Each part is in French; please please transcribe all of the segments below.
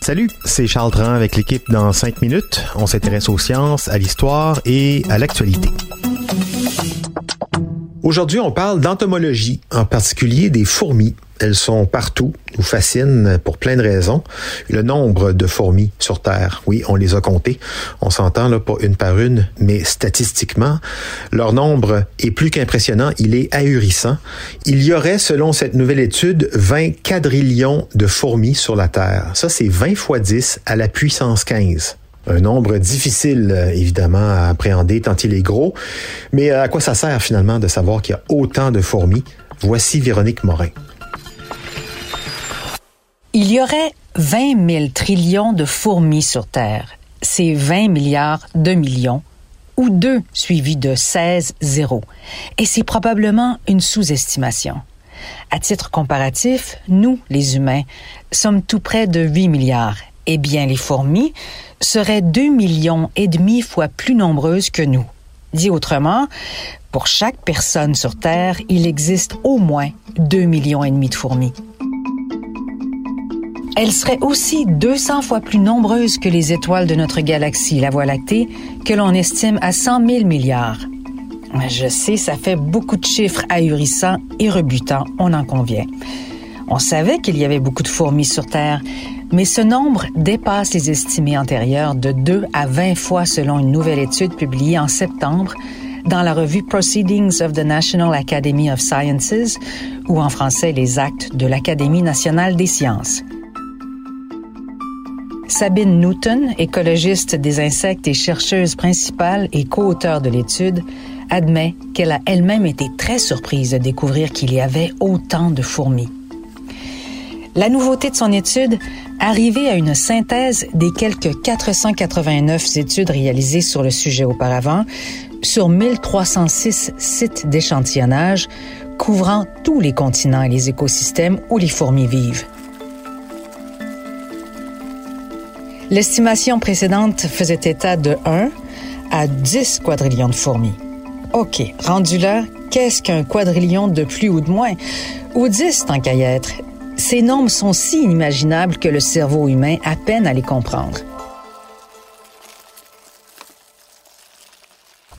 Salut, c'est Charles Tran avec l'équipe dans 5 minutes. On s'intéresse aux sciences, à l'histoire et à l'actualité. Aujourd'hui, on parle d'entomologie, en particulier des fourmis. Elles sont partout, nous fascinent pour plein de raisons. Le nombre de fourmis sur Terre, oui, on les a comptées. On s'entend là pas une par une, mais statistiquement, leur nombre est plus qu'impressionnant, il est ahurissant. Il y aurait, selon cette nouvelle étude, 20 quadrillions de fourmis sur la Terre. Ça, c'est 20 fois 10 à la puissance 15. Un nombre difficile, euh, évidemment, à appréhender tant il est gros. Mais à quoi ça sert finalement de savoir qu'il y a autant de fourmis? Voici Véronique Morin. Il y aurait 20 000 trillions de fourmis sur Terre. C'est 20 milliards de millions, ou 2 suivi de 16 zéros. Et c'est probablement une sous-estimation. À titre comparatif, nous, les humains, sommes tout près de 8 milliards. Eh bien, les fourmis seraient 2 millions et demi fois plus nombreuses que nous. Dit autrement, pour chaque personne sur Terre, il existe au moins 2 millions et demi de fourmis. Elles seraient aussi 200 fois plus nombreuses que les étoiles de notre galaxie, la Voie lactée, que l'on estime à 100 000 milliards. Je sais, ça fait beaucoup de chiffres ahurissants et rebutants, on en convient. On savait qu'il y avait beaucoup de fourmis sur Terre, mais ce nombre dépasse les estimés antérieurs de 2 à 20 fois selon une nouvelle étude publiée en septembre dans la revue Proceedings of the National Academy of Sciences, ou en français les actes de l'Académie nationale des sciences. Sabine Newton, écologiste des insectes et chercheuse principale et co-auteure de l'étude, admet qu'elle a elle-même été très surprise de découvrir qu'il y avait autant de fourmis. La nouveauté de son étude, arrivée à une synthèse des quelques 489 études réalisées sur le sujet auparavant, sur 1306 sites d'échantillonnage couvrant tous les continents et les écosystèmes où les fourmis vivent. L'estimation précédente faisait état de 1 à 10 quadrillions de fourmis. OK, rendu là, qu'est-ce qu'un quadrillion de plus ou de moins? Ou 10 tant qu'à y être? Ces nombres sont si inimaginables que le cerveau humain a peine à les comprendre.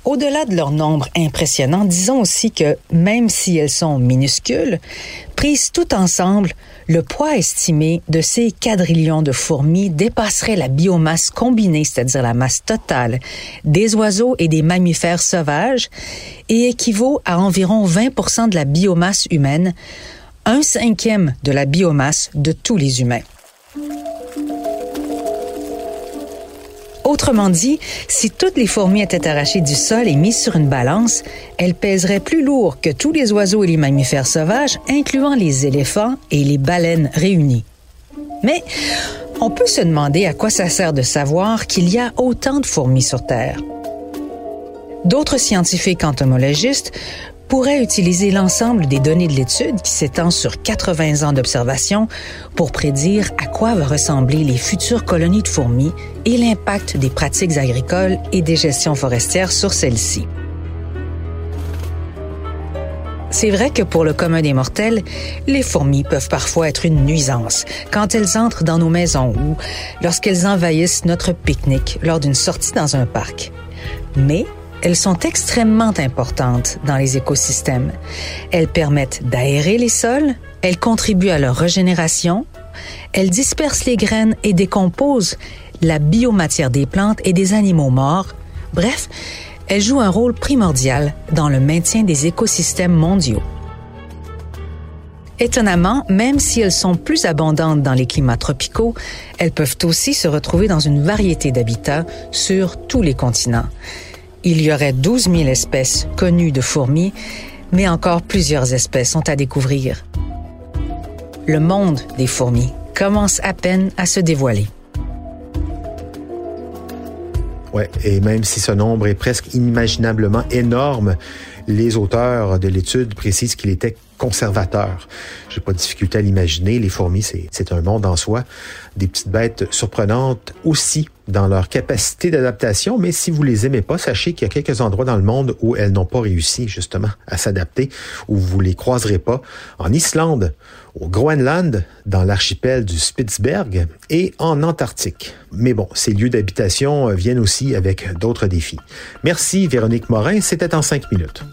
Au-delà de leur nombre impressionnant, disons aussi que, même si elles sont minuscules, prises tout ensemble, le poids estimé de ces quadrillions de fourmis dépasserait la biomasse combinée, c'est-à-dire la masse totale, des oiseaux et des mammifères sauvages, et équivaut à environ 20 de la biomasse humaine, un cinquième de la biomasse de tous les humains. Autrement dit, si toutes les fourmis étaient arrachées du sol et mises sur une balance, elles pèseraient plus lourd que tous les oiseaux et les mammifères sauvages, incluant les éléphants et les baleines réunis. Mais on peut se demander à quoi ça sert de savoir qu'il y a autant de fourmis sur Terre. D'autres scientifiques entomologistes pourrait utiliser l'ensemble des données de l'étude qui s'étend sur 80 ans d'observation pour prédire à quoi va ressembler les futures colonies de fourmis et l'impact des pratiques agricoles et des gestions forestières sur celles-ci. C'est vrai que pour le commun des mortels, les fourmis peuvent parfois être une nuisance quand elles entrent dans nos maisons ou lorsqu'elles envahissent notre pique-nique lors d'une sortie dans un parc. Mais elles sont extrêmement importantes dans les écosystèmes. Elles permettent d'aérer les sols, elles contribuent à leur régénération, elles dispersent les graines et décomposent la biomatière des plantes et des animaux morts. Bref, elles jouent un rôle primordial dans le maintien des écosystèmes mondiaux. Étonnamment, même si elles sont plus abondantes dans les climats tropicaux, elles peuvent aussi se retrouver dans une variété d'habitats sur tous les continents. Il y aurait 12 000 espèces connues de fourmis, mais encore plusieurs espèces sont à découvrir. le monde des fourmis commence à peine à se dévoiler. Ouais, et même si ce nombre est presque inimaginablement énorme, les auteurs de l'étude précisent qu'il était conservateur. J'ai pas de difficulté à l'imaginer. Les fourmis, c'est un monde en soi. Des petites bêtes surprenantes aussi dans leur capacité d'adaptation, mais si vous les aimez pas, sachez qu'il y a quelques endroits dans le monde où elles n'ont pas réussi justement à s'adapter, où vous les croiserez pas. En Islande, au Groenland, dans l'archipel du Spitzberg et en Antarctique. Mais bon, ces lieux d'habitation viennent aussi avec d'autres défis. Merci Véronique Morin, c'était en cinq minutes.